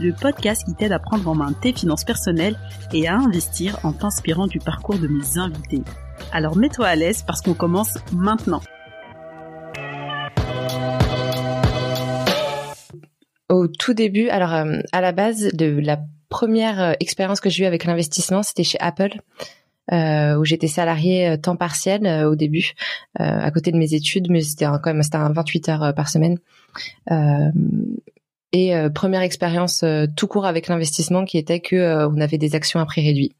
le podcast qui t'aide à prendre en main tes finances personnelles et à investir en t'inspirant du parcours de mes invités. Alors mets-toi à l'aise parce qu'on commence maintenant. Au tout début, alors euh, à la base de la première euh, expérience que j'ai eue avec l'investissement, c'était chez Apple. Euh, où j'étais salariée temps partiel au début, à côté de mes études, mais c'était quand même c'était un 28 heures par semaine. Et première expérience tout court avec l'investissement qui était que on avait des actions à prix réduit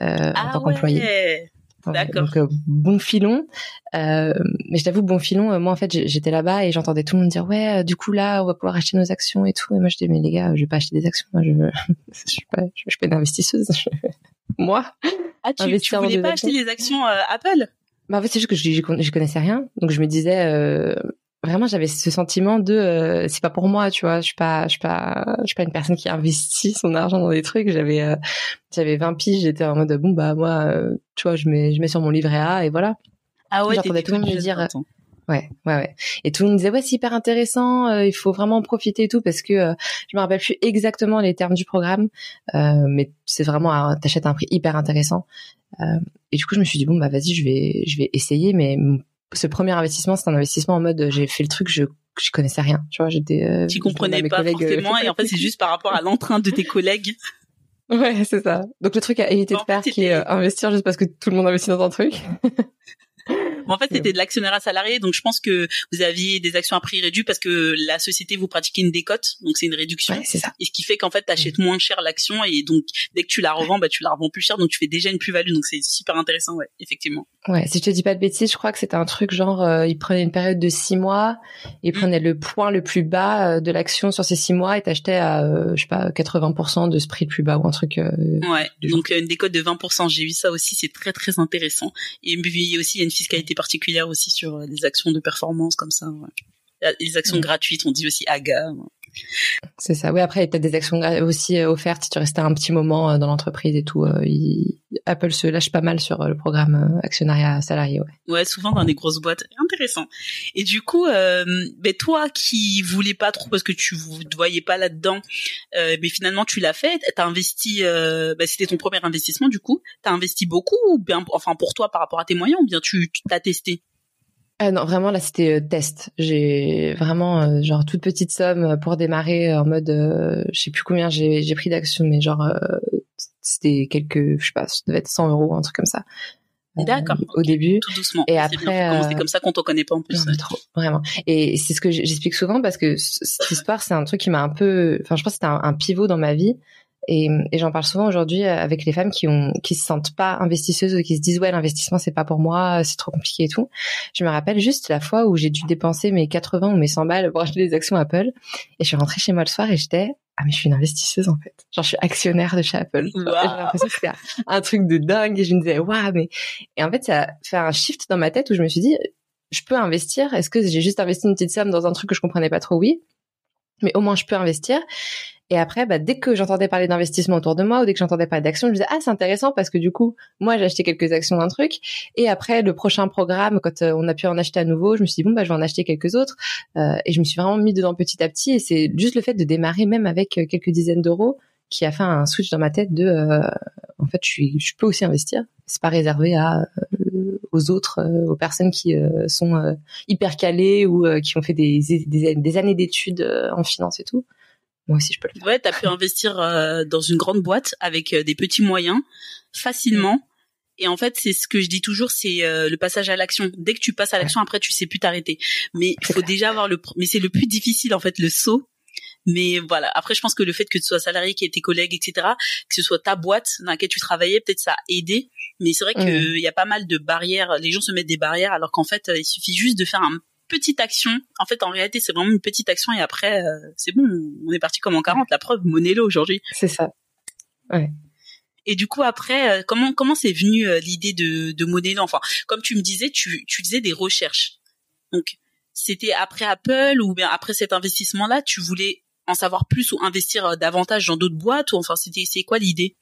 en ah tant qu'employé. D'accord. Donc euh, bon filon. Euh, mais je t'avoue, bon filon, euh, moi en fait j'étais là-bas et j'entendais tout le monde dire ouais, du coup là on va pouvoir acheter nos actions et tout. Et moi je dis mais les gars, je vais pas acheter des actions. Moi je je suis pas je, suis pas une investisseuse. moi. Ah tu, tu voulais pas acheter des actions Apple? Bah en fait c'est juste que je, je, connaissais rien, donc je me disais vraiment j'avais ce sentiment de euh, c'est pas pour moi tu vois. Je suis pas je suis pas je suis pas une personne qui investit son argent dans des trucs. J'avais euh, j'avais 20 piges j'étais en mode bon bah moi euh, tu vois je mets je mets sur mon livret A et voilà. Ah ouais j'entendais tout le monde me dire ouais ouais ouais. Et tout le monde disait ouais c'est hyper intéressant il faut vraiment en profiter et tout parce que je me rappelle plus exactement les termes du programme mais c'est vraiment t'achètes un prix hyper intéressant. Et du coup je me suis dit bon bah vas-y je vais je vais essayer mais ce premier investissement, c'est un investissement en mode j'ai fait le truc, je je connaissais rien, tu vois, j'étais. Euh, tu comprenais pas euh, forcément, et en fait c'est juste par rapport à l'entrain de tes collègues. Ouais, c'est ça. Donc le truc à éviter de faire, qui est euh, investir juste parce que tout le monde investit dans un truc. en fait, c'était de l'actionnaire salarié, donc je pense que vous aviez des actions à prix réduit parce que la société vous pratiquait une décote, donc c'est une réduction. c'est ça. Et ce qui fait qu'en fait, tu achètes moins cher l'action et donc dès que tu la revends, bah tu la revends plus cher, donc tu fais déjà une plus-value, donc c'est super intéressant, ouais, effectivement. Ouais, si je te dis pas de bêtises, je crois que c'était un truc genre, euh, il prenait une période de six mois, il mm. prenait le point le plus bas euh, de l'action sur ces six mois et t'achetais à, euh, je sais pas, 80% de ce prix le plus bas ou un truc. Euh, ouais, donc une décote de 20%, j'ai vu ça aussi, c'est très très intéressant. Et puis aussi, il y a une fiscalité particulière aussi sur les actions de performance comme ça. Ouais. Les actions gratuites, on dit aussi AGA. C'est ça. Oui, après, il y des actions aussi euh, offertes tu restais un petit moment euh, dans l'entreprise et tout. Euh, Apple se lâche pas mal sur le programme actionnariat salarié. Ouais. ouais, souvent dans des grosses boîtes. Intéressant. Et du coup, euh, ben toi qui voulais pas trop parce que tu te voyais pas là-dedans, euh, mais finalement tu l'as fait. T'as investi. Euh, ben c'était ton premier investissement du coup. T'as investi beaucoup ou bien, enfin pour toi par rapport à tes moyens ou bien tu t'as testé? Ah non, vraiment là c'était euh, test. J'ai vraiment euh, genre toute petite somme pour démarrer en mode euh, je sais plus combien j'ai j'ai pris d'actions mais genre c'était quelques je sais pas, ça devait être 100 euros un truc comme ça. D'accord. Au début. Tout doucement. Et après. C'est comme ça qu'on te connaît pas en plus. Non, trop, vraiment. Et c'est ce que j'explique souvent parce que cette histoire, c'est un truc qui m'a un peu. Enfin, je pense que c'était un, un, pivot dans ma vie. Et, et j'en parle souvent aujourd'hui euh, avec les femmes qui ont qui se sentent pas investisseuses ou qui se disent ouais l'investissement c'est pas pour moi, c'est trop compliqué et tout. Je me rappelle juste la fois où j'ai dû dépenser mes 80 ou mes 100 balles pour acheter des actions Apple et je suis rentrée chez moi le soir et j'étais ah mais je suis une investisseuse en fait. Genre je suis actionnaire de chez Apple. J'ai l'impression que c'était un truc de dingue et je me disais waouh mais et en fait ça a fait un shift dans ma tête où je me suis dit je peux investir. Est-ce que j'ai juste investi une petite somme dans un truc que je comprenais pas trop? Oui, mais au moins je peux investir. Et après, bah, dès que j'entendais parler d'investissement autour de moi ou dès que j'entendais parler d'actions, je me disais ah c'est intéressant parce que du coup moi j'ai acheté quelques actions d'un truc. Et après le prochain programme quand euh, on a pu en acheter à nouveau, je me suis dit bon bah je vais en acheter quelques autres. Euh, et je me suis vraiment mis dedans petit à petit. Et c'est juste le fait de démarrer même avec euh, quelques dizaines d'euros qui a fait un switch dans ma tête de en fait je suis je peux aussi investir c'est pas réservé à aux autres aux personnes qui sont hyper calées ou qui ont fait des des, des années d'études en finance et tout moi aussi je peux le faire. Ouais, t'as pu investir euh, dans une grande boîte avec euh, des petits moyens facilement. Et en fait, c'est ce que je dis toujours, c'est euh, le passage à l'action. Dès que tu passes à l'action, après tu sais plus t'arrêter. Mais il faut déjà avoir le. Mais c'est le plus difficile en fait, le saut. Mais voilà. Après, je pense que le fait que tu sois salarié, qu'il y ait tes collègues, etc., que ce soit ta boîte dans laquelle tu travaillais, peut-être ça a aidé. Mais c'est vrai qu'il y a pas mal de barrières. Les gens se mettent des barrières, alors qu'en fait, il suffit juste de faire un petite action. En fait, en réalité, c'est vraiment une petite action et après, euh, c'est bon, on est parti comme en 40. La preuve, Monello aujourd'hui. C'est ça. Ouais. Et du coup après, comment comment c'est venu l'idée de de modeler Enfin, comme tu me disais, tu tu faisais des recherches. Donc c'était après Apple ou bien après cet investissement-là, tu voulais en savoir plus ou investir davantage dans d'autres boîtes ou enfin c'était c'est quoi l'idée?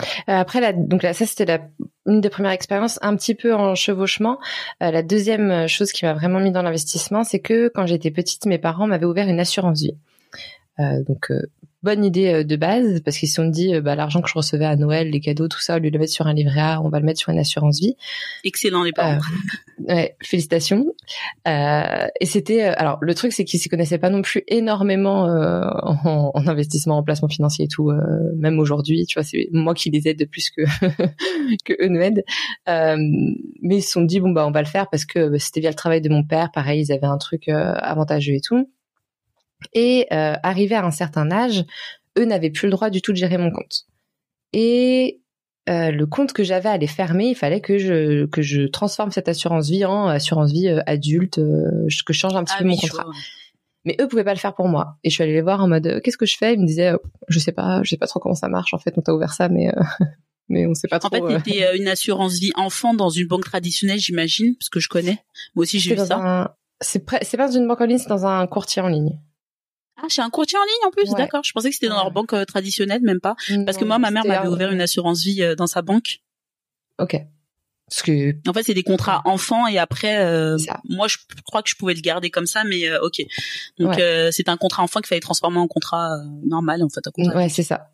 Euh, après, la, donc là, ça c'était une des premières expériences, un petit peu en chevauchement. Euh, la deuxième chose qui m'a vraiment mis dans l'investissement, c'est que quand j'étais petite, mes parents m'avaient ouvert une assurance vie. Euh, donc bonne idée euh, de base parce qu'ils se sont dit euh, bah, l'argent que je recevais à Noël, les cadeaux, tout ça, au lieu de le mettre sur un livret A, on va le mettre sur une assurance vie. Excellent les parents. Euh, ouais, félicitations. Euh, et c'était alors le truc c'est qu'ils s'y connaissaient pas non plus énormément en, en, investissement, en placement financier et tout. même aujourd'hui, tu vois, c'est moi qui les aide de plus que que eux nous aident. mais ils se sont dit bon bah on va le faire parce que bah, c'était via le travail de mon père. Pareil, ils avaient un truc avantageux et tout. Et euh, arrivé à un certain âge, eux n'avaient plus le droit du tout de gérer mon compte. Et euh, le compte que j'avais les fermer, il fallait que je que je transforme cette assurance vie en assurance vie euh, adulte, euh, que je change un petit ah peu mon contrat. Mais eux pouvaient pas le faire pour moi. Et je suis allée les voir en mode qu'est-ce que je fais? Ils me disaient je sais pas, je sais pas trop comment ça marche. En fait, on t'a ouvert ça, mais mais on sait pas trop. En fait, c'était une assurance vie enfant dans une banque traditionnelle, j'imagine, parce que je connais. Moi aussi, j'ai vu ça. C'est c'est pas dans une banque en ligne, c'est dans un courtier en ligne. Ah, chez un courtier en ligne en plus, d'accord. Je pensais que c'était dans leur banque euh, traditionnelle, même pas. Parce que moi, ma mère m'avait ouvert une assurance vie euh, dans sa banque. Ok. Parce que en fait, c'est des contrats enfants et après, euh, moi, je crois que je pouvais le garder comme ça, mais ok. Donc, c'est un contrat enfant qu'il fallait transformer en contrat normal, en fait. Ouais, c'est ça.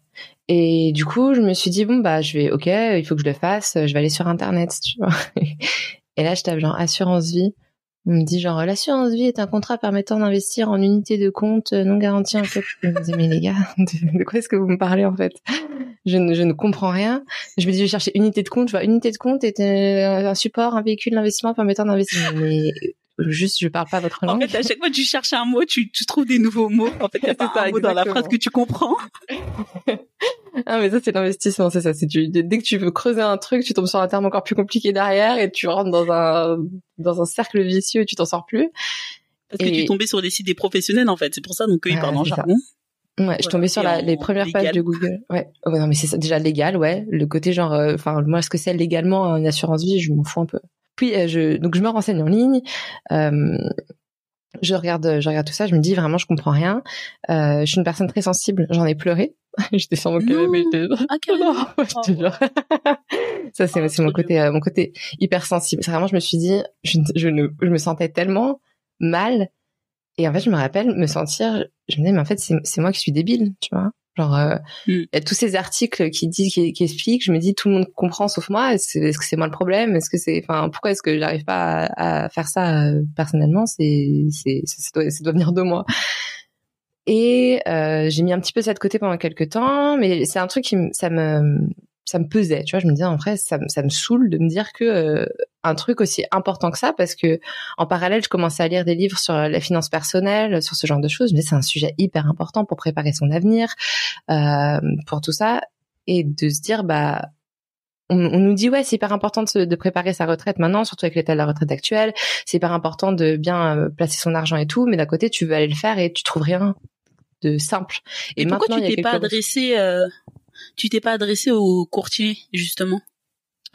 Et du coup, je me suis dit bon bah, je vais, ok, il faut que je le fasse. Je vais aller sur internet, tu vois. et là, je tape genre assurance vie. On me dit genre l'assurance vie est un contrat permettant d'investir en unité de compte non garantie en fait. Je me dis mais les gars, de, quoi est-ce que vous me parlez en fait? Je ne, je ne comprends rien. Je me dis je vais chercher unité de compte. Je vois unité de compte est un support, un véhicule d'investissement permettant d'investir. Mais juste je parle pas votre langue. En fait, à chaque fois que tu cherches un mot, tu, tu trouves des nouveaux mots. En fait, il y a pas un mot dans la phrase que tu comprends. ah mais ça c'est l'investissement, c'est ça. C'est dès que tu veux creuser un truc, tu tombes sur un terme encore plus compliqué derrière et tu rentres dans un dans un cercle vicieux et tu t'en sors plus. Parce que tu tombais sur des sites des professionnels en fait, c'est pour ça donc eux ils parlent en jargon. Ouais, je tombais sur la, les premières pages de Google. Ouais, ouais non mais c'est déjà légal, ouais. Le côté genre, euh, enfin moi ce que c'est légalement une assurance vie, je m'en fous un peu. Puis euh, je donc je me renseigne en ligne. Euh, je regarde, je regarde tout ça, je me dis vraiment, je comprends rien. Euh, je suis une personne très sensible, j'en ai pleuré. j'étais sur mon canapé, j'étais. Ah, non, je te jure. ça c'est oh, mon côté, euh, mon côté hyper sensible. C'est vraiment, je me suis dit, je, je, ne, je me sentais tellement mal. Et en fait, je me rappelle me sentir, je me disais, mais en fait, c'est moi qui suis débile, tu vois. Genre, euh, mm. il y a tous ces articles qui disent, qui, qui, expliquent. Je me dis, tout le monde comprend sauf moi. Est-ce que c'est moi le problème? Est-ce que c'est, enfin, pourquoi est-ce que j'arrive pas à, à, faire ça euh, personnellement? C'est, c'est, ça doit, ça doit venir de moi. Et euh, j'ai mis un petit peu ça de côté pendant quelques temps, mais c'est un truc qui, ça me, ça me pesait, tu vois. Je me disais en vrai, ça, ça me saoule de me dire que euh, un truc aussi important que ça, parce que en parallèle, je commençais à lire des livres sur la finance personnelle, sur ce genre de choses. Disais c'est un sujet hyper important pour préparer son avenir, euh, pour tout ça, et de se dire bah on, nous dit ouais c'est hyper important de, de, préparer sa retraite maintenant surtout avec l'état de la retraite actuelle c'est hyper important de bien euh, placer son argent et tout mais d'un côté tu veux aller le faire et tu trouves rien de simple et, pourquoi tu t'es pas adressé tu t'es pas adressé au courtier justement?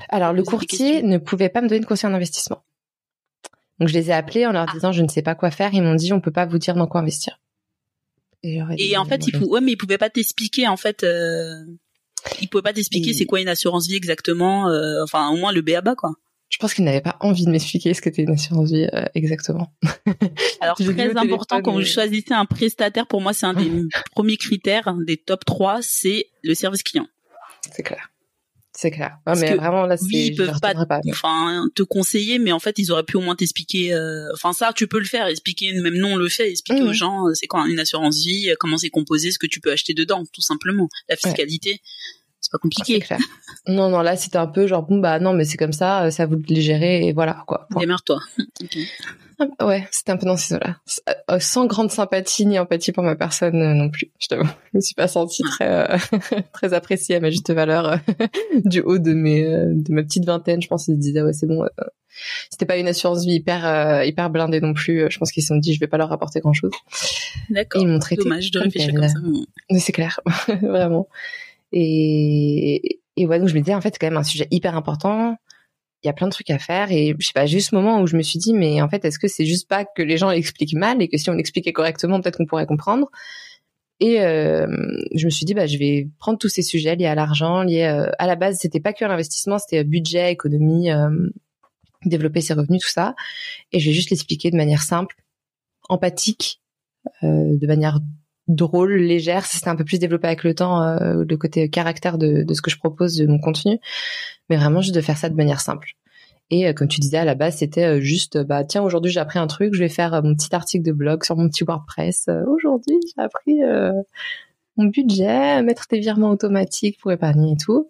Alors le courtier ne pouvait pas me donner de conseil en investissement. Donc je les ai appelés en leur ah. disant je ne sais pas quoi faire. Ils m'ont dit on peut pas vous dire dans quoi investir. Et, en fait, ils ouais, mais ils pouvaient pas t'expliquer en fait. Euh... Ils pouvaient pas t'expliquer c'est quoi une assurance vie exactement. Euh, enfin au moins le BABA quoi je pense qu'il n'avait pas envie de m'expliquer ce qu'était une assurance vie euh, exactement. Alors très important quand vous choisissez un prestataire, pour moi c'est un des premiers critères, des top 3, c'est le service client. C'est clair. C'est clair. mais vraiment là. Oui, ils peuvent pas, enfin, te conseiller, mais en fait, ils auraient pu au moins t'expliquer. Euh, enfin, ça, tu peux le faire, expliquer. Même nous, on le fait, expliquer aux gens, euh, c'est quoi une assurance vie, comment c'est composé, ce que tu peux acheter dedans, tout simplement. La fiscalité c'est pas compliqué. non, non, là c'était un peu genre bon bah non mais c'est comme ça, ça vous le gérer et voilà quoi. Démarre-toi. Ah, ouais, c'était un peu dans ces eaux-là. Euh, sans grande sympathie ni empathie pour ma personne euh, non plus. Je t'avoue, je me suis pas sentie très euh, très appréciée à ma juste valeur du haut de mes de ma petite vingtaine. Je pense qu'ils se disaient ouais c'est bon. c'était pas une assurance vie hyper hyper blindée non plus. Je pense qu'ils se sont dit je vais pas leur apporter grand chose. D'accord. Ils m'ont traité. Dommage de réfléchir comme ça. Mais c'est clair, vraiment. Et, et ouais, donc je me disais en fait c'est quand même un sujet hyper important. Il y a plein de trucs à faire et je sais pas, juste ce moment où je me suis dit mais en fait est-ce que c'est juste pas que les gens l'expliquent mal et que si on l'expliquait correctement peut-être qu'on pourrait comprendre. Et euh, je me suis dit bah je vais prendre tous ces sujets liés à l'argent, liés euh, à la base c'était pas que l'investissement, c'était budget, économie, euh, développer ses revenus tout ça et je vais juste l'expliquer de manière simple, empathique, de manière drôle, légère. C'était un peu plus développé avec le temps, euh, le côté caractère de, de, ce que je propose, de mon contenu. Mais vraiment juste de faire ça de manière simple. Et euh, comme tu disais à la base, c'était euh, juste, bah tiens, aujourd'hui j'ai appris un truc, je vais faire mon petit article de blog sur mon petit WordPress. aujourd'hui j'ai appris mon budget, mettre tes virements automatiques pour épargner et tout.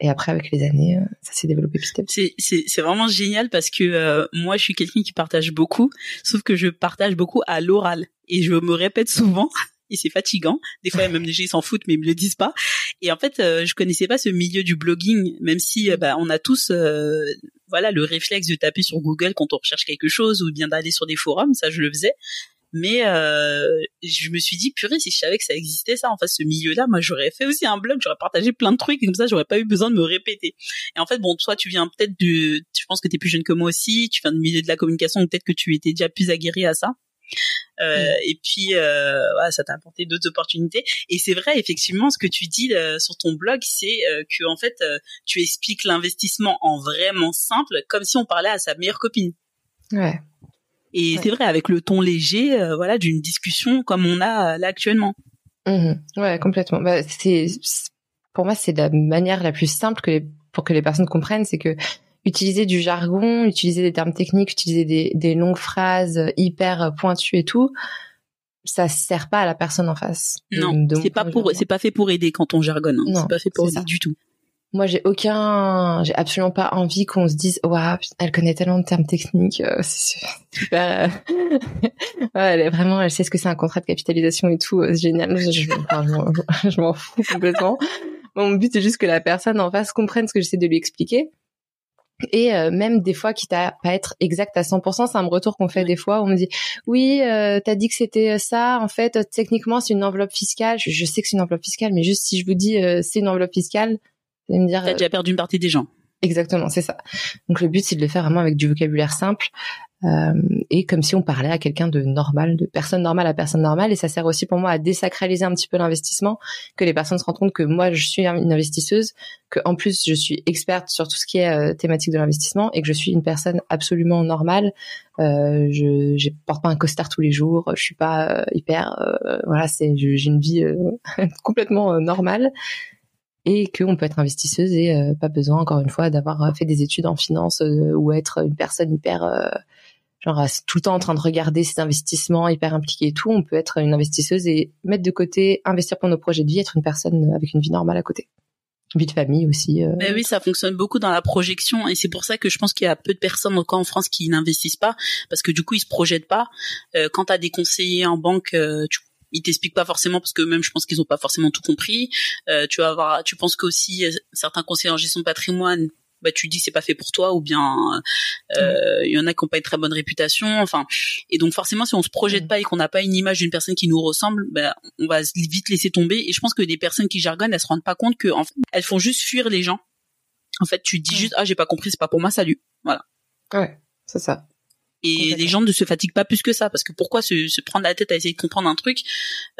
Et après, avec les années, ça s'est développé petit à petit. C'est, vraiment génial parce que moi, je suis quelqu'un qui partage beaucoup, sauf que je partage beaucoup à l'oral et je me répète souvent et c'est fatigant. Des fois, même les gens s'en foutent, mais ils me le disent pas. Et en fait, euh, je connaissais pas ce milieu du blogging, même si euh, bah, on a tous, euh, voilà, le réflexe de taper sur Google quand on recherche quelque chose ou bien d'aller sur des forums. Ça, je le faisais. Mais je me suis dit, purée, si je savais que ça existait, ça, en fait, ce milieu-là, moi, j'aurais fait aussi un blog, j'aurais partagé plein de trucs, et comme ça, j'aurais pas eu besoin de me répéter. Et en fait, bon, toi, tu viens peut-être de, je pense que tu es plus jeune que moi aussi, tu viens du milieu de la communication, peut-être que tu étais déjà plus aguerri à ça. Euh, mm. Et puis, euh, ça t'a apporté d'autres opportunités. Et c'est vrai, effectivement, ce que tu dis euh, sur ton blog, c'est que en fait, tu expliques l'investissement en vraiment simple, comme si on parlait à sa meilleure copine. Ouais. Et c'est vrai, avec le ton léger, voilà, d'une discussion comme on a là actuellement. Mm-hmm. Ouais, complètement. Bah, c'est pour moi, c'est la manière la plus simple que pour que les personnes comprennent, c'est que utiliser du jargon, utiliser des termes techniques, utiliser des, des longues phrases hyper pointues et tout, ça sert pas à la personne en face. Non, c'est pas pour, c'est pas fait pour aider quand on jargonne. Hein. C'est pas fait pour aider du tout. Moi, j'ai aucun, j'ai absolument pas envie qu'on se dise, waouh, elle connaît tellement de termes techniques, euh, c'est super. Euh, ouais, elle est vraiment, elle sait ce que c'est un contrat de capitalisation et tout, euh, c'est génial. Je, je m'en fous complètement. Mon but, c'est juste que la personne en face comprenne ce que j'essaie de lui expliquer et euh, même des fois, quitte à pas être exact à 100%, c'est un retour qu'on fait des fois. Où on me dit, oui, euh, t'as dit que c'était ça. En fait, techniquement, c'est une enveloppe fiscale. Je, sais que c'est une enveloppe fiscale, mais juste si je vous dis euh, c'est une enveloppe fiscale, allez me dire. T'as déjà perdu une partie des gens. Exactement, c'est ça. Donc le but, c'est de le faire vraiment avec du vocabulaire simple euh, et comme si on parlait à quelqu'un de normal, de personne normale à personne normale. Et ça sert aussi pour moi à désacraliser un petit peu l'investissement, que les personnes se rendent compte que moi, je suis une investisseuse, que en plus, je suis experte sur tout ce qui est euh, thématique de l'investissement et que je suis une personne absolument normale. Euh, je, je porte pas un costard tous les jours, je suis pas euh, hyper, voilà, c'est, j'ai une vie complètement normale et qu'on peut être investisseuse et pas besoin encore une fois d'avoir fait des études en finance ou être une personne hyper genre tout le temps en train de regarder ses investissements, hyper impliqué et tout, on peut être une investisseuse et mettre de côté, investir pour nos projets de vie, être une personne avec une vie normale à côté. Vie de famille aussi. Euh. oui, ça fonctionne beaucoup dans la projection et c'est pour ça que je pense qu'il y a peu de personnes encore en France qui n'investissent pas parce que du coup ils se projettent pas. Euh, quand tu as des conseillers en banque, euh, tu ils t'expliquent pas forcément parce que même je pense qu'ils ont pas forcément tout compris. Euh, tu vas avoir, tu penses qu'aussi certains conseillers en gestion de patrimoine bah tu dis c'est pas fait pour toi ou bien euh, il y en a qui ont pas une très bonne réputation. Enfin et donc forcément si on se projette pas et qu'on n'a pas une image d'une personne qui nous ressemble bah, on va vite laisser tomber. Et je pense que des personnes qui jargonnent elles se rendent pas compte que en fait, elles font juste fuir les gens. En fait tu dis juste ah j'ai pas compris c'est pas pour moi salut. Voilà. Ouais c'est ça et les gens ne se fatiguent pas plus que ça parce que pourquoi se, se prendre la tête à essayer de comprendre un truc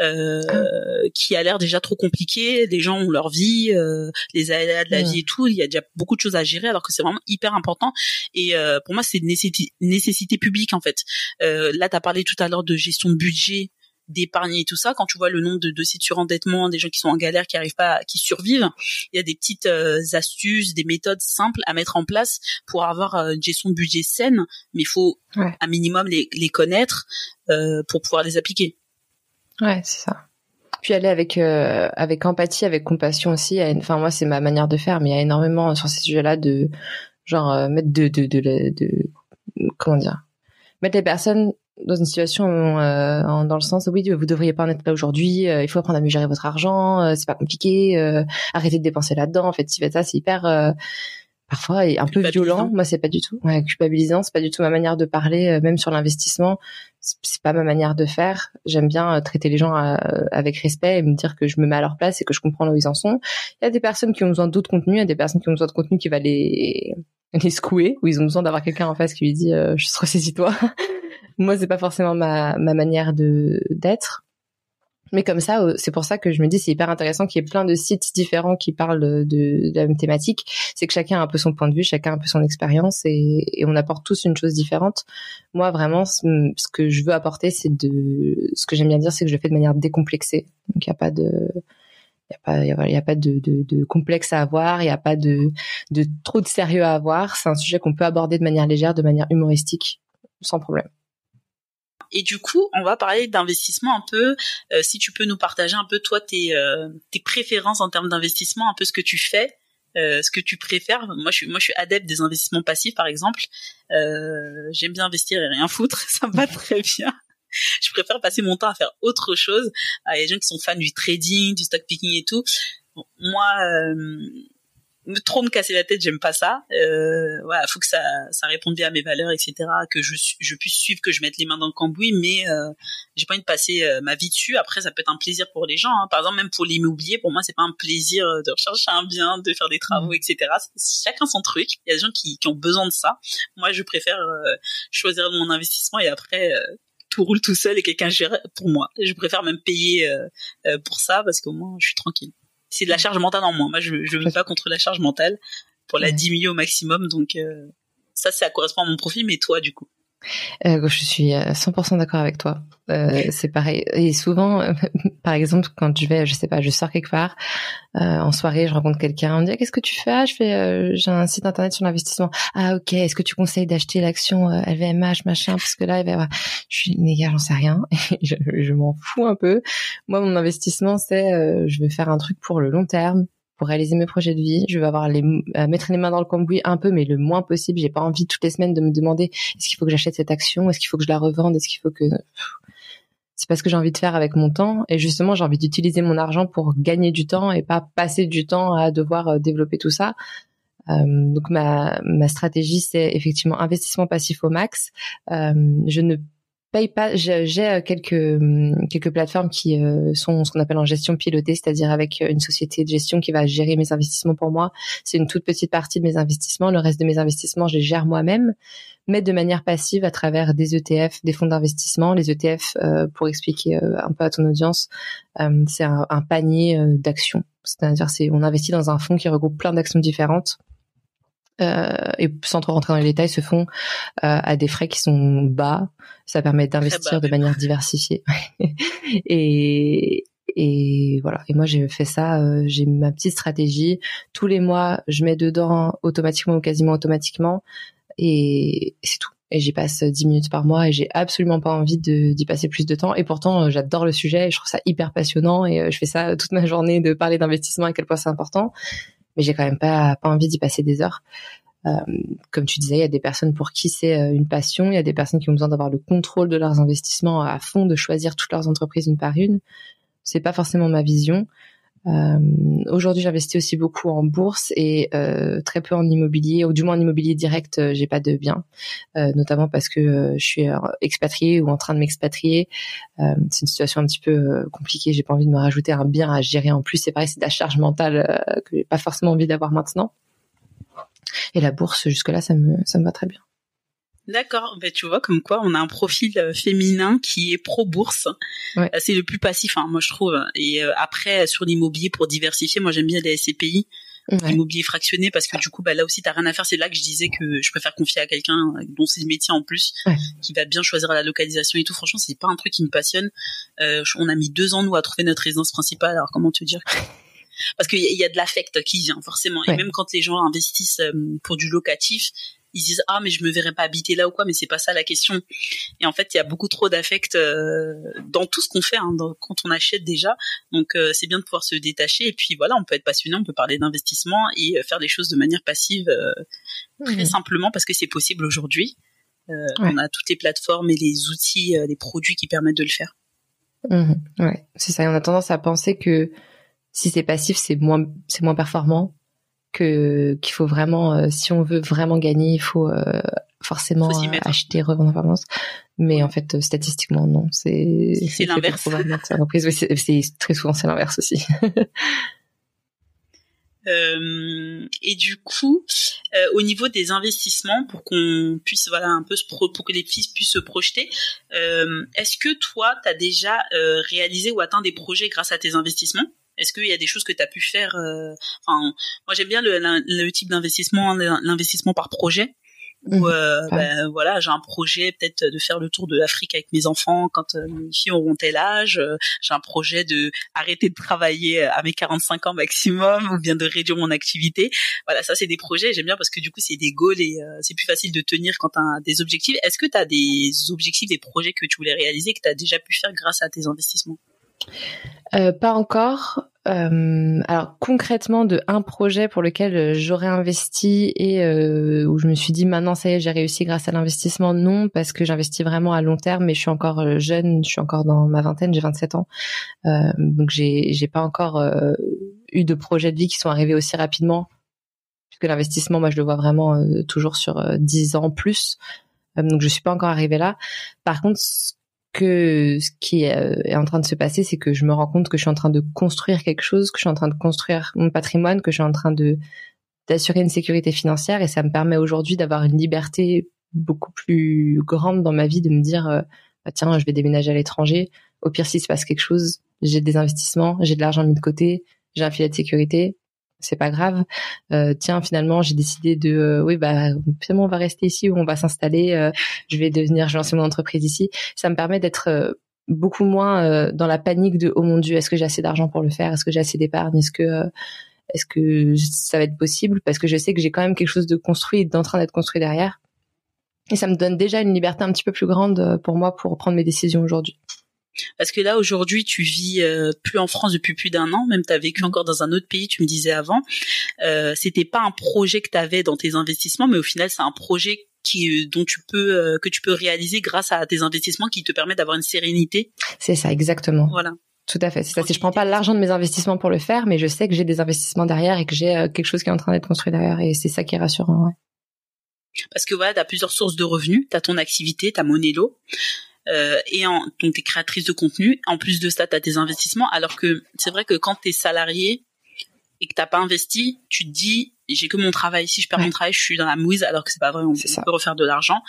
euh, ah. qui a l'air déjà trop compliqué les gens ont leur vie euh, les aléas de la vie et tout il y a déjà beaucoup de choses à gérer alors que c'est vraiment hyper important. Et euh, pour moi c'est une nécessité, nécessité publique en fait. Euh, là tu as parlé tout à l'heure de gestion de budget d'épargner et tout ça, quand tu vois le nombre de dossiers de surendettement, des gens qui sont en galère, qui arrivent pas, qui survivent, il y a des petites euh, astuces, des méthodes simples à mettre en place pour avoir euh, une gestion de budget saine, mais il faut un minimum les, les connaître euh, pour pouvoir les appliquer. Ouais, c'est ça. Puis aller avec avec empathie, avec compassion aussi. Enfin moi c'est ma manière de faire, mais il y a énormément sur ces sujets-là de genre mettre de de, de, de, de comment dire? Mettre les personnes dans une situation euh, dans le sens oui vous devriez pas en être là aujourd'hui euh, il faut apprendre à mieux gérer votre argent euh, c'est pas compliqué arrêtez de dépenser là-dedans en fait si ça c'est hyper parfois est un peu violent. Moi, c'est pas du tout ouais, culpabilisant. C'est pas du tout ma manière de parler, euh, même sur l'investissement. C'est pas ma manière de faire. J'aime bien euh, traiter les gens euh, avec respect et me dire que je me mets à leur place et que je comprends là où ils en sont. Il y a des personnes qui ont besoin d'autres contenus, il y a des personnes qui ont besoin de contenu qui va les les secouer, où ils ont besoin d'avoir quelqu'un en face qui lui dit je suis ressaisis-toi. Moi, c'est pas forcément ma ma manière de d'être. Mais comme ça, euh, c'est pour ça que je me dis c'est hyper intéressant qu'il y ait plein de sites différents qui parlent de, de la même thématique. C'est que chacun a un peu son point de vue, chacun a un peu son expérience et, et, on apporte tous une chose différente. Moi, vraiment, ce, que je veux apporter, c'est de, ce que j'aime bien dire, c'est que je le fais de manière décomplexée. Donc il n'y a pas de, il y a pas, il y a, pas de, de, de, complexe à avoir, il n'y a pas de, de trop de sérieux à avoir. C'est un sujet qu'on peut aborder de manière légère, de manière humoristique, sans problème. Et du coup, on va parler d'investissement un peu. Euh, si tu peux nous partager un peu toi tes, euh, tes préférences en termes d'investissement, un peu ce que tu fais, euh, ce que tu préfères. Moi, je suis moi je suis adepte des investissements passifs, par exemple. J'aime bien investir et rien foutre, ça me va très bien. je préfère passer mon temps à faire autre chose. Il y a des gens qui sont fans du trading, du stock picking et tout. moi, me trop me casser la tête, j'aime pas ça. Euh, voilà, faut que ça, ça réponde bien à mes valeurs, etc. Que je, je puisse suivre, que je mette les mains dans le cambouis, mais euh, j'ai pas envie de passer euh, ma vie dessus. Après, ça peut être un plaisir pour les gens. Hein. Par exemple, même pour l'immobilier, pour moi, c'est pas un plaisir de rechercher un bien, de faire des travaux, mmh. etc. Chacun son truc. Il y a des gens qui, qui ont besoin de ça. Moi, je préfère euh, choisir mon investissement et après euh, tout roule tout seul et quelqu'un gère pour moi. Je préfère même payer pour ça parce qu'au moins, je suis tranquille c'est de la charge mentale en moins. Moi, je je veux pas contre la charge mentale pour la diminuer au maximum. Donc euh, ça, ça correspond à mon profil. Mais toi, du coup? Euh, je suis 100% d'accord avec toi. Euh, c'est pareil. Et souvent, par exemple, quand je vais, je sais pas, je sors quelque part euh, en soirée, je rencontre quelqu'un, on me dit ah, qu'est-ce que tu fais? Ah, Je fais, euh, j'ai un site internet sur l'investissement. Ah ok. Est-ce que tu conseilles d'acheter l'action LVMH machin? Parce que là, il va je suis les j'en sais rien. je, je m'en fous un peu. Moi, mon investissement, c'est, je veux faire un truc pour le long terme pour réaliser mes projets de vie. Je veux avoir les mettre les mains dans le cambouis un peu, mais le moins possible. J'ai pas envie toutes les semaines de me demander est-ce qu'il faut que j'achète cette action, est-ce qu'il faut que je la revende, est-ce qu'il faut que c'est pas ce que j'ai envie de faire avec mon temps. Et justement, j'ai envie d'utiliser mon argent pour gagner du temps et pas passer du temps à devoir euh, développer tout ça. Euh, donc ma, ma stratégie, c'est effectivement investissement passif au max. Euh, je ne J'ai euh, quelques hum, quelques plateformes qui euh, sont ce qu'on appelle en gestion pilotée, c'est-à-dire avec euh, une société de gestion qui va gérer mes investissements pour moi. C'est une toute petite partie de mes investissements. Le reste de mes investissements, je les gère moi-même, mais de manière passive à travers des ETF, des fonds d'investissement. Les ETF, pour expliquer un peu à ton audience, c'est un, panier d'actions. C'est-à-dire, c'est on investit dans un fonds qui regroupe plein d'actions différentes et sans trop rentrer dans les détails, se font euh, à des frais qui sont bas. Ça permet d'investir de manière diversifiée. et, et voilà. Et moi, j'ai fait ça. Euh, j'ai ma petite stratégie. Tous les mois, je mets dedans automatiquement ou quasiment automatiquement, et c'est tout. Et j'y passe 10 minutes par mois et j'ai absolument pas envie d'y passer plus de temps. Et pourtant, j'adore le sujet et je trouve ça hyper passionnant et je fais ça toute ma journée de parler d'investissement à quel point c'est important mais j'ai quand même pas pas envie d'y passer des heures. Euh, comme tu disais, il y a des personnes pour qui c'est euh, une passion, il y a des personnes qui ont besoin d'avoir le contrôle de leurs investissements à fond, de choisir toutes leurs entreprises une par une. C'est pas forcément ma vision. Euh, Aujourd'hui, j'investis aussi beaucoup en bourse et euh, très peu en immobilier, ou du moins en immobilier direct, euh, j'ai pas de biens, euh, notamment parce que euh, je suis expatriée ou en train de m'expatrier. c'est une situation un petit peu compliquée. J'ai pas envie de me rajouter un bien à gérer en plus. C'est pareil, c'est de la charge mentale que j'ai pas forcément envie d'avoir maintenant. Et la bourse, jusque là, ça me ça me va très bien. D'accord, ben tu vois comme quoi on a un profil euh, féminin qui est pro bourse. Ouais. Euh, c'est le plus passif, hein, moi je trouve. Et euh, après sur l'immobilier pour diversifier, moi j'aime bien les SCPI, l'immobilier fractionné parce que du coup bah là aussi t'as rien à faire. C'est là que je disais que je préfère confier à quelqu'un dont c'est le métier en plus, qui va bien choisir la localisation et tout. Franchement c'est pas un truc qui me passionne. Euh, on a mis deux ans nous à trouver notre résidence principale. Alors comment te dire parce qu'il y, a de l'affect qui vient forcément. Et même quand les gens investissent pour du locatif, ils disent ah mais je me verrais pas habiter là ou quoi mais c'est pas ça la question. Et en fait il y a beaucoup trop d'affect euh, dans tout ce qu'on fait hein, quand on achète déjà. Donc euh, c'est bien de pouvoir se détacher. Et puis voilà on peut être passionné on peut parler d'investissement et euh, faire des choses de manière passive très mmh. simplement parce que c'est possible aujourd'hui. On a toutes les plateformes et les outils les produits qui permettent de le faire. Mmh. ouais c'est ça. On a tendance à penser que si c'est passif c'est moins c'est moins performant que qu'il faut vraiment, si on veut vraiment gagner, il faut forcément acheter, revendre en permanence. Mais en fait, statistiquement, non. C'est c'est l'inverse. C'est très souvent c'est l'inverse aussi. Euh, et du coup, euh, au niveau des investissements, pour qu'on puisse voilà un peu se pro pour que les fils puissent se projeter, euh, est-ce que toi, tu as déjà euh, réalisé ou atteint des projets grâce à tes investissements? Est-ce qu'il y a des choses que tu as pu faire Enfin, moi j'aime bien le, le type d'investissement, l'investissement par projet. Ou mmh. euh, ben, voilà, j'ai un projet peut-être de faire le tour de l'Afrique avec mes enfants quand euh, mes filles auront tel âge. Euh, j'ai un projet de arrêter de travailler à mes 45 ans maximum ou bien de réduire mon activité. Voilà, ça c'est des projets. J'aime bien parce que du coup c'est des goals et c'est plus facile de tenir quand tu as des objectifs. Est-ce que tu as des objectifs, des projets que tu voulais réaliser que tu as déjà pu faire grâce à tes investissements? Pas encore. Euh, alors concrètement de un projet pour lequel euh, j'aurais investi et euh, où je me suis dit maintenant ça y est j'ai réussi grâce à l'investissement non parce que j'investis vraiment à long terme mais je suis encore euh, jeune je suis encore dans ma vingtaine j'ai 27 ans. Euh, donc j'ai j'ai pas encore eu de projets de vie qui sont arrivés aussi rapidement puisque l'investissement moi je le vois vraiment toujours sur 10 ans plus. Donc je suis pas encore arrivée là. Par contre que ce qui euh, est en train de se passer, c'est que je me rends compte que je suis en train de construire quelque chose, que je suis en train de construire mon patrimoine, que je suis en train de d'assurer une sécurité financière. Et ça me permet aujourd'hui d'avoir une liberté beaucoup plus grande dans ma vie de me dire euh, bah, tiens je vais déménager à l'étranger. Au pire s'il se passe quelque chose j'ai des investissements j'ai de l'argent mis de côté j'ai un filet de sécurité c'est pas grave. Euh, tiens, finalement, j'ai décidé de, euh, oui, bah, finalement, on va rester ici ou on va s'installer. Euh, je vais devenir, je vais lancer mon entreprise ici. Ça me permet d'être euh, beaucoup moins dans la panique de, oh mon dieu, est-ce que j'ai assez d'argent pour le faire? Est-ce que j'ai assez d'épargne? Est-ce que, est-ce que ça va être possible? Parce que je sais que j'ai quand même quelque chose de construit, d'en train d'être construit derrière. Et ça me donne déjà une liberté un petit peu plus grande pour moi pour prendre mes décisions aujourd'hui. Parce que là aujourd'hui tu vis euh, plus en France depuis plus d'un an, même tu as vécu encore dans un autre pays, tu me disais avant. Euh, c'était pas un projet que tu avais dans tes investissements, mais au final c'est un projet qui euh, dont tu peux euh, que tu peux réaliser grâce à tes investissements qui te permettent d'avoir une sérénité. C'est ça exactement. Voilà. Tout à fait. C'est ça. Si je prends pas l'argent de mes investissements pour le faire, mais je sais que j'ai des investissements derrière et que j'ai quelque chose qui est en train d'être construit derrière, et c'est ça qui est rassurant. Ouais. Parce que voilà, tu as plusieurs sources de revenus, tu as ton activité, ta Monello, euh, et en, donc t'es créatrice de contenu. En plus de ça, t'as tes investissements. Alors que c'est vrai que quand t'es salarié et que t'as pas investi, tu te dis j'ai que mon travail. Si je perds mon travail, je suis dans la mouise. Alors que c'est pas vrai. On, peut refaire de l'argent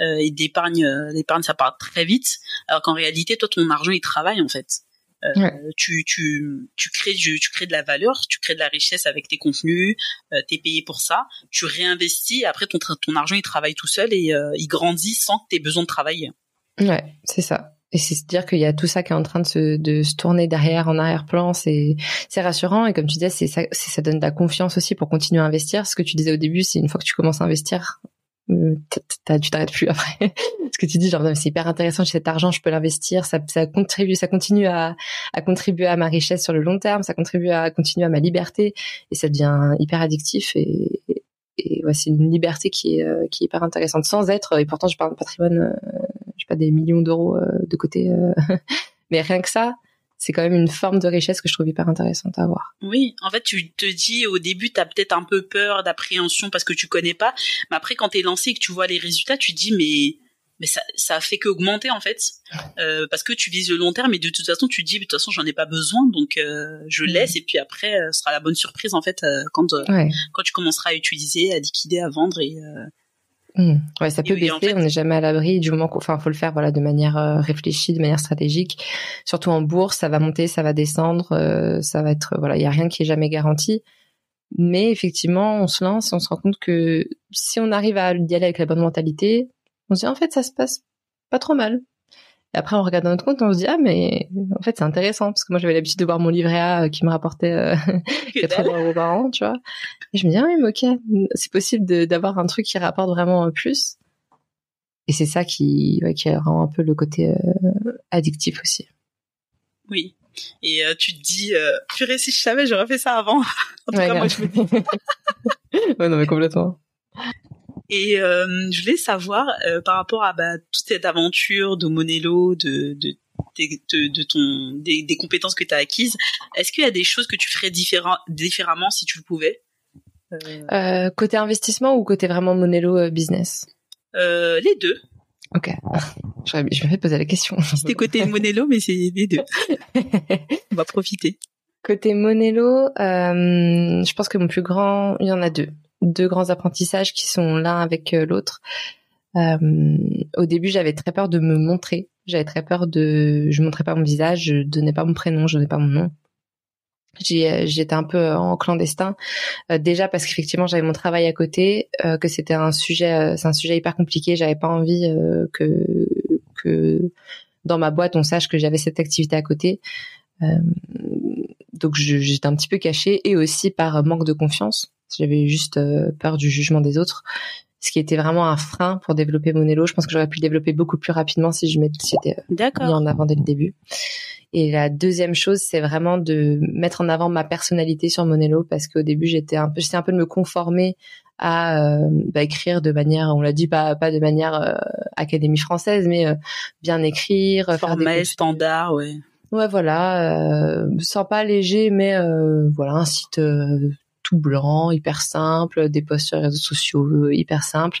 euh, et d'épargne. Euh, l'épargne, ça part très vite. Alors qu'en réalité, toi, ton argent, il travaille en fait. Euh, tu, tu, tu crées du, tu crées de la valeur, tu crées de la richesse avec tes contenus, euh, t'es payé pour ça, tu réinvestis, après ton, ton argent il travaille tout seul et euh, il grandit sans que t'aies besoin de travailler. Ouais, c'est ça. Et c'est se dire qu'il y a tout ça qui est en train de se, de se tourner derrière en arrière-plan, c'est rassurant et comme tu disais, ça, ça donne de la confiance aussi pour continuer à investir. Ce que tu disais au début, c'est une fois que tu commences à investir, euh, tu t'arrêtes plus après. Ce que tu dis, genre c'est hyper intéressant, j'ai cet argent, je peux l'investir, ça, ça contribue, ça continue à, à contribuer à ma richesse sur le long terme, ça contribue à continuer à ma liberté et ça devient hyper addictif et, et ouais, c'est une liberté qui est euh, qui est hyper intéressante sans être et pourtant je parle de patrimoine euh, pas des millions d'euros euh, de côté, euh, mais rien que ça, c'est quand même une forme de richesse que je trouve hyper intéressante à avoir. Oui, en fait, tu te dis au début, tu as peut-être un peu peur d'appréhension parce que tu connais pas, mais après quand tu es lancé et que tu vois les résultats, tu te dis mais mais ça ça fait qu'augmenter en fait euh, parce que tu vises le long terme et de toute façon tu te dis de toute façon j'en ai pas besoin donc je mm. laisse et puis après ce sera la bonne surprise en fait quand quand tu commenceras à utiliser à liquider à vendre et Mmh. Ouais, ça peut baisser. on n'est jamais à l'abri du moment enfin, faut le faire voilà de manière euh, réfléchie, de manière stratégique. Surtout en bourse, ça va monter, ça va descendre, euh, ça va être voilà, il y a rien qui est jamais garanti. Mais effectivement, on se lance, on se rend compte que si on arrive à y aller avec la bonne mentalité, on se dit en fait ça se passe pas trop mal. Et après, on regarde notre compte, on se dit ah mais en fait c'est intéressant parce que moi j'avais l'habitude de voir mon livret A euh, qui me rapportait euh, 80 euros par an, tu vois. Et je me dis ah oui mais ok, c'est possible d'avoir un truc qui rapporte vraiment plus. Et c'est ça qui ouais, qui rend un peu le côté euh, addictif aussi. Oui. Et euh, tu te dis purée si je savais j'aurais fait ça avant. en tout cas moi je me dis. ouais non mais complètement. Et euh, je voulais savoir euh, par rapport à bah, toute cette aventure de Monello, de, de, de, de ton, des, des, compétences que tu as acquises, est-ce qu'il y a des choses que tu ferais différemment si tu le pouvais? Euh, côté investissement ou côté vraiment Monello business? Les deux. Ok. Je me fais poser la question. C'était côté Monello, mais c'est les deux. On va profiter. Côté Monello, euh, je pense que mon plus grand, il y en a deux. Deux grands apprentissages qui sont l'un avec euh, l'autre. Euh, au début, j'avais très peur de me montrer. J'avais très peur de, je montrais pas mon visage, je donnais pas mon prénom, je donnais pas mon nom. J'étais un peu en clandestin déjà parce qu'effectivement j'avais mon travail à côté, que c'était un sujet, c'est un sujet hyper compliqué. J'avais pas envie que que dans ma boîte on sache que j'avais cette activité à côté. Euh, donc j'étais un petit peu cachée et aussi par manque de confiance. J'avais juste euh, peur du jugement des autres, ce qui était vraiment un frein pour développer Monello. Je pense que j'aurais pu le développer beaucoup plus rapidement si je m'étais mis en avant dès le début. Et la deuxième chose, c'est vraiment de mettre en avant ma personnalité sur Monello parce qu'au début, j'étais un peu, j'étais un peu de me conformer à euh, bah, écrire de manière, on l'a dit pas pas de manière euh, académie française, mais bien écrire, faire des standard, ouais. Ouais, voilà, euh, sympa, léger, mais euh, voilà, un site euh, tout blanc, hyper simple, des posts sur les réseaux sociaux euh, hyper simples.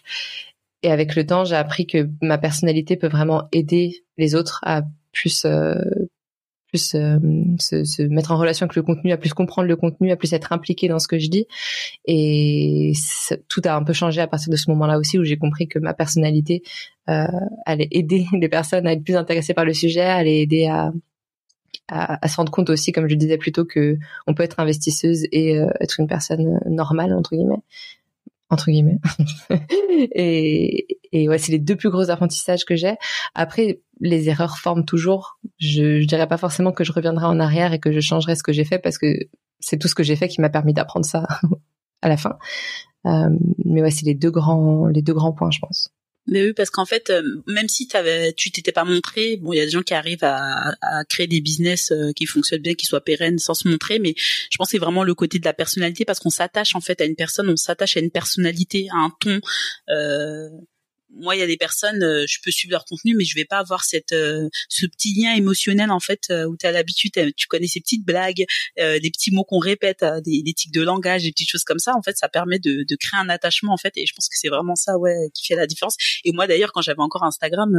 Et avec le temps, j'ai appris que ma personnalité peut vraiment aider les autres à plus plus se, se, mettre en relation avec le contenu, à plus comprendre le contenu, à plus être impliqué dans ce que je dis. Et tout a un peu changé à partir de ce moment-là aussi où j'ai compris que ma personnalité euh, allait aider les personnes à être plus intéressées par le sujet, allait aider à à, se rendre compte aussi, comme je disais plus tôt, que on peut être investisseuse et euh, être une personne normale entre guillemets, entre guillemets. et, et ouais, c'est les deux plus gros apprentissages que j'ai. Après, les erreurs forment toujours. Je, je dirais pas forcément que je reviendrai en arrière et que je changerai ce que j'ai fait parce que c'est tout ce que j'ai fait qui m'a permis d'apprendre ça à la fin. Euh, mais ouais, c'est les deux grands, les deux grands points, je pense. Mais oui, parce qu'en fait, euh, même si avais, tu t'étais pas montré, bon, il y a des gens qui arrivent à, à créer des business euh, qui fonctionnent bien, qui soient pérennes sans se montrer, mais je pense que c'est vraiment le côté de la personnalité parce qu'on s'attache en fait à une personne, on s'attache à une personnalité, à un ton. Euh, moi il y a des personnes euh, je peux suivre leur contenu mais je vais pas avoir cette euh, ce petit lien émotionnel en fait euh, où tu as l'habitude tu connais ces petites blagues des petits mots qu'on répète des, des tics de langage des petites choses comme ça. En fait ça permet de, de créer un attachement en fait et je pense que c'est vraiment ça ouais qui fait la différence. Et moi d'ailleurs quand j'avais encore Instagram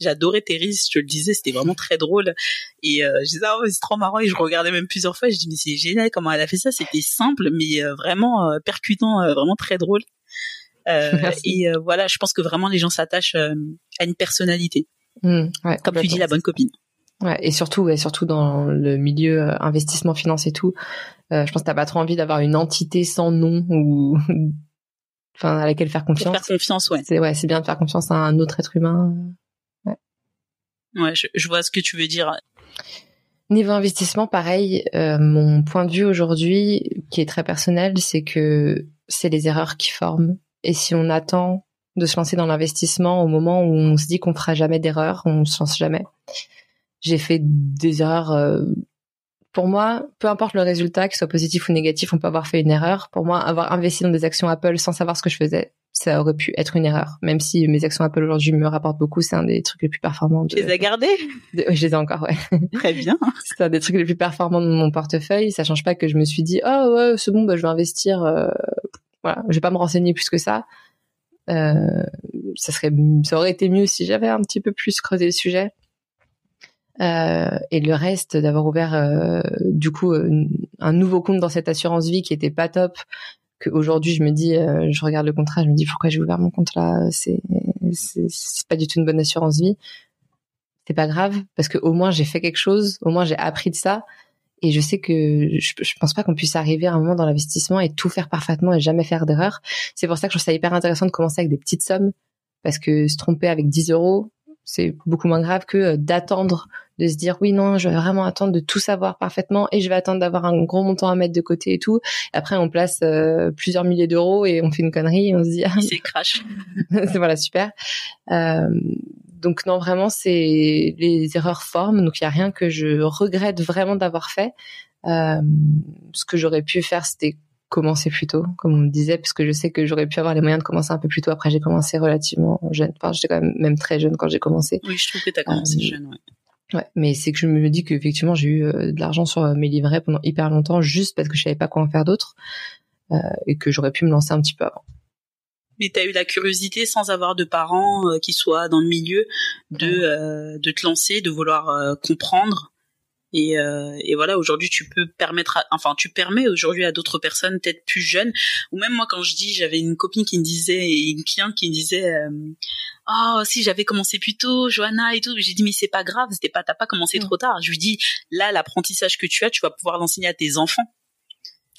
j'adorais Thérèse je te le disais c'était vraiment très drôle. Et je disais oh, c'est trop marrant. Et je regardais même plusieurs fois je dis mais c'est génial comment elle a fait ça c'était simple mais vraiment percutant vraiment très drôle. euh, et euh, voilà, je pense que vraiment les gens s'attachent euh, à une personnalité. Mmh, ouais, Comme tu dis, la bonne copine. Ouais, et surtout, et surtout dans le milieu investissement, finance et tout, je pense que t'as pas trop envie d'avoir une entité sans nom ou, enfin, à laquelle faire confiance. Faire confiance, ouais. C'est ouais, c'est bien de faire confiance à un autre être humain. Ouais. Ouais, je, je vois ce que tu veux dire. Niveau investissement, pareil, euh, mon point de vue aujourd'hui, qui est très personnel, c'est que c'est les erreurs qui forment et si on attend de se lancer dans l'investissement au moment où on se dit qu'on fera jamais d'erreur, on se lance jamais. J'ai fait des erreurs. Euh, pour moi, peu importe le résultat, qu'il soit positif ou négatif, on peut avoir fait une erreur. Pour moi, avoir investi dans des actions Apple sans savoir ce que je faisais, ça aurait pu être une erreur. Même si mes actions Apple aujourd'hui me rapportent beaucoup, c'est un des trucs les plus performants. Tu les as gardées? Oui, je les ai encore, ouais. Très bien. c'est un des trucs les plus performants de mon portefeuille. Ça change pas que je me suis dit, oh ouais, c'est bon, bah, je vais investir euh, voilà, je vais pas me renseigner plus que ça. Euh, ça serait, ça aurait été mieux si j'avais un petit peu plus creusé le sujet. Euh, et le reste d'avoir ouvert euh, du coup un nouveau compte dans cette assurance vie qui était pas top qu'aujourd'hui je me dis je regarde le contrat je me dis pourquoi j'ai ouvert mon compte là? C'est c'est pas du tout une bonne assurance vie. C'est pas grave parce que au moins j'ai fait quelque chose. Au moins j'ai appris de ça et je sais que je, je pense pas qu'on puisse arriver à un moment dans l'investissement et tout faire parfaitement et jamais faire d'erreur. C'est pour ça que je trouve ça hyper intéressant de commencer avec des petites sommes parce que se tromper avec 10 euros, c'est beaucoup moins grave que euh, d'attendre, de se dire oui non, je vais vraiment attendre de tout savoir parfaitement et je vais attendre d'avoir un gros montant à mettre de côté et tout. après on place euh, plusieurs milliers d'euros et on fait une connerie et on se dit ah, c'est crash. voilà super. Euh, donc non, vraiment, c'est les erreurs forment. Donc il y a rien que je regrette vraiment d'avoir fait. Euh, ce que j'aurais pu faire, c'était commencer plus tôt, comme on me disait, parce que je sais que j'aurais pu avoir les moyens de commencer un peu plus tôt. Après, j'ai commencé relativement jeune. Enfin, j'étais quand même, même très jeune quand j'ai commencé. Oui, je trouve que tu as commencé euh, jeune, ouais. Ouais, mais c'est que je me dis qu'effectivement j'ai eu euh, de l'argent sur mes livrets pendant hyper longtemps juste parce que je savais pas quoi en faire d'autre. et que j'aurais pu me lancer un petit peu avant. Mais tu as eu la curiosité, sans avoir de parents qui soient dans le milieu, de de te lancer, de vouloir comprendre. Et, euh, et voilà, aujourd'hui, tu peux permettre, enfin, tu permets aujourd'hui à d'autres personnes, peut-être plus jeunes, ou même moi, quand je dis, j'avais une copine qui me disait, et une cliente qui me disait, euh, oh, si j'avais commencé plus tôt, Johanna et tout, j'ai dit, mais c'est pas grave, c'était pas, t'as pas commencé trop tard. Je lui dis, là, l'apprentissage que tu as, tu vas pouvoir l'enseigner à tes enfants.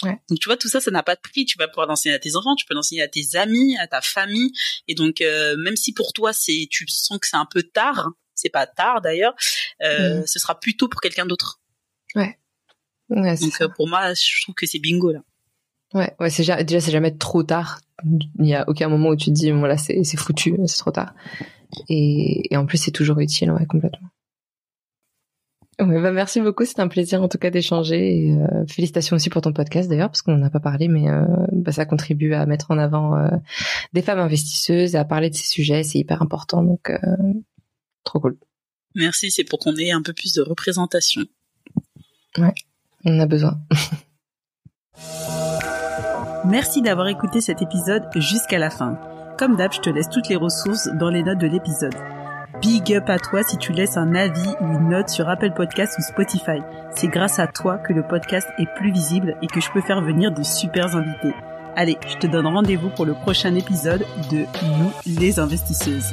Ouais. Donc tu vois tout ça, ça n'a pas de prix. Tu vas pouvoir l'enseigner à tes enfants, tu peux l'enseigner à tes amis, à ta famille. Et donc euh, même si pour toi c'est, tu sens que c'est un peu tard, c'est pas tard d'ailleurs, euh, mm. ce sera plutôt pour quelqu'un d'autre. Ouais. ouais Donc euh, pour moi, je trouve que c'est bingo là. Ouais, ouais, c'est déjà c'est jamais trop tard. Il y a aucun moment où tu te dis bon là c'est c'est foutu, c'est trop tard. Et, et en plus c'est toujours utile, ouais, complètement. Ouais, bah merci beaucoup, c'est un plaisir en tout cas d'échanger. Et, euh, félicitations aussi pour ton podcast d'ailleurs, parce qu'on n'en a pas parlé, mais euh, bah, ça contribue à mettre en avant euh, des femmes investisseuses, à parler de ces sujets, c'est hyper important. Donc Trop cool. Merci, c'est pour qu'on ait un peu plus de représentation. Ouais, on a besoin. Merci d'avoir écouté cet épisode jusqu'à la fin. Comme d'hab, je te laisse toutes les ressources dans les notes de l'épisode. Big up à toi si tu laisses un avis ou une note sur Apple Podcast ou Spotify. C'est grâce à toi que le podcast est plus visible et que je peux faire venir de super invités. Allez, je te donne rendez-vous pour le prochain épisode de Nous les investisseuses.